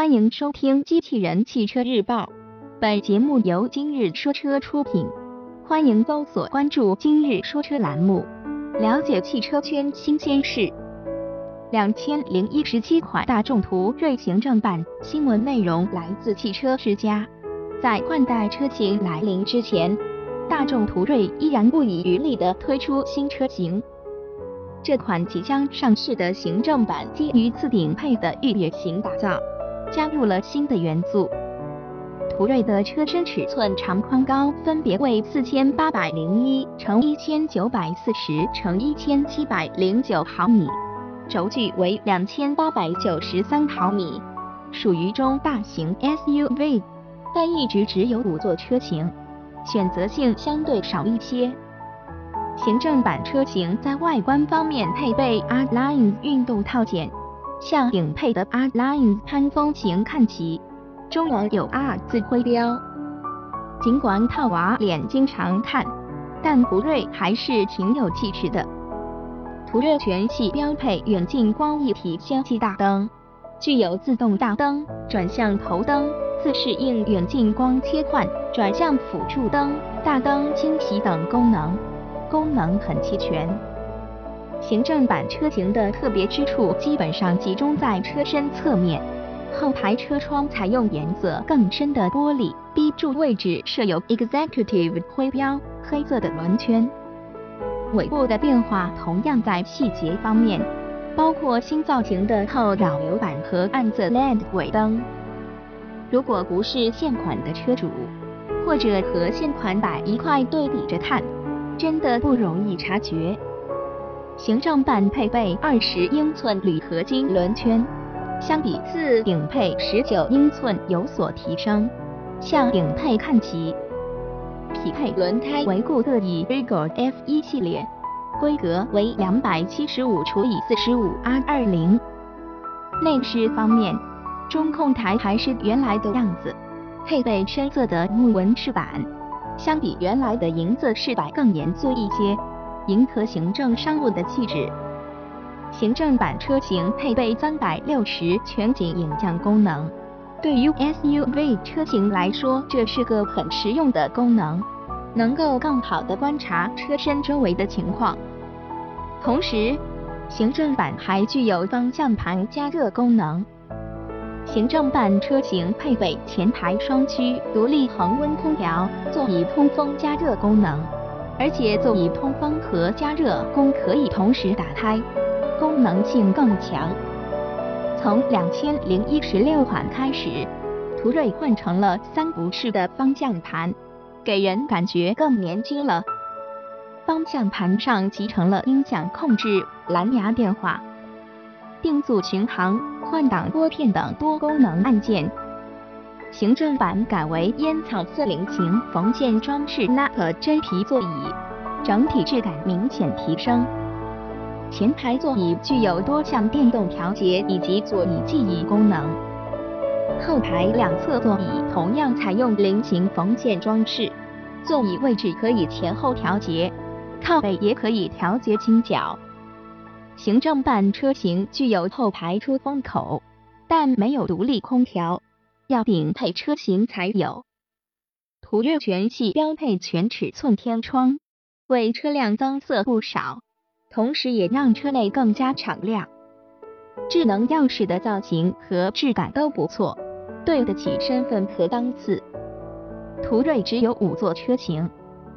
欢迎收听《机器人汽车日报》，本节目由今日说车出品。欢迎搜索关注“今日说车”栏目，了解汽车圈新鲜事。两千零一十七款大众途锐行政版新闻内容来自汽车之家。在换代车型来临之前，大众途锐依然不遗余力地推出新车型。这款即将上市的行政版基于次顶配的越野型打造。加入了新的元素。途锐的车身尺寸长宽高分别为四千八百零一乘一千九百四十乘一千七百零九毫米，轴距为两千八百九十三毫米，属于中大型 SUV，但一直只有五座车型，选择性相对少一些。行政版车型在外观方面配备 Art Line 运动套件。向顶配的 ar Line 攀风型看齐，中网有 R 字徽标。尽管套娃脸经常看，但途锐还是挺有气势的。途锐全系标配远近光一体氙气大灯，具有自动大灯、转向头灯、自适应远近光切换、转向辅助灯、大灯清洗等功能，功能很齐全。行政版车型的特别之处基本上集中在车身侧面，后排车窗采用颜色更深的玻璃，B 柱位置设有 Executive 徽标，黑色的轮圈。尾部的变化同样在细节方面，包括新造型的后扰流板和暗色 LED 尾灯。如果不是现款的车主，或者和现款摆一块对比着看，真的不容易察觉。行政版配备二十英寸铝合金轮圈，相比次顶配十九英寸有所提升，向顶配看齐。匹配轮胎为固特异 r i g o F1 系列，规格为两百七十五除以四十五 R 二零。内饰方面，中控台还是原来的样子，配备深色的木纹饰板，相比原来的银色饰板更严肃一些。迎合行政商务的气质，行政版车型配备三百六十全景影像功能，对于 SUV 车型来说，这是个很实用的功能，能够更好的观察车身周围的情况。同时，行政版还具有方向盘加热功能。行政版车型配备前排双区独立恒温空调、座椅通风加热功能。而且座椅通风和加热功可以同时打开，功能性更强。从两千零一十六款开始，途锐换成了三辐式的方向盘，给人感觉更年轻了。方向盘上集成了音响控制、蓝牙电话、定速巡航、换挡拨片等多功能按键。行政版改为烟草色菱形缝线装饰搭配真皮座椅，整体质感明显提升。前排座椅具有多项电动调节以及座椅记忆功能。后排两侧座椅同样采用菱形缝线装饰，座椅位置可以前后调节，靠背也可以调节倾角。行政版车型具有后排出风口，但没有独立空调。要顶配车型才有。途锐全系标配全尺寸天窗，为车辆增色不少，同时也让车内更加敞亮。智能钥匙的造型和质感都不错，对得起身份和档次。途锐只有五座车型，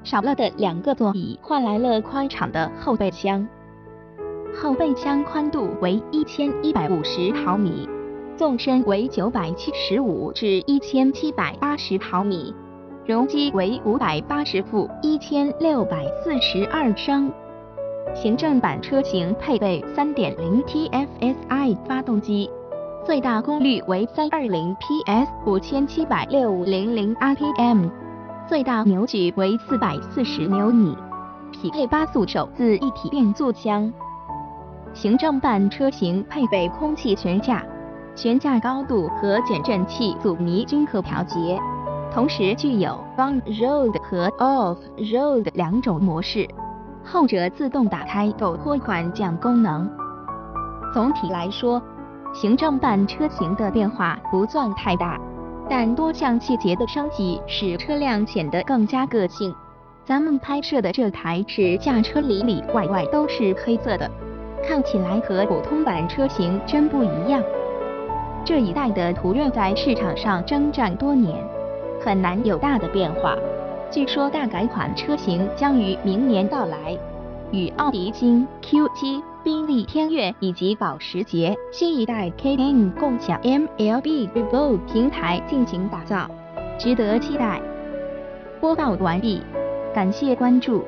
少了的两个座椅换来了宽敞的后备箱，后备箱宽度为一千一百五十毫米。纵深为九百七十五至一千七百八十毫米，容积为五百八十伏，一千六百四十二升。行政版车型配备三点零 TFSI 发动机，最大功率为三二零 PS，五千七百六五零零 RPM，最大扭矩为四百四十牛米，匹配八速手自一体变速箱。行政版车型配备空气悬架。悬架高度和减震器阻尼均可调节，同时具有 On Road 和 Off Road 两种模式，后者自动打开陡坡缓降功能。总体来说，行政版车型的变化不算太大，但多项细节的升级使车辆显得更加个性。咱们拍摄的这台试驾车里里外外都是黑色的，看起来和普通版车型真不一样。这一代的途锐在市场上征战多年，很难有大的变化。据说大改款车型将于明年到来，与奥迪新 Q7、宾利天越以及保时捷新一代 Cayenne 共享 MLB Revolt 平台进行打造，值得期待。播报完毕，感谢关注。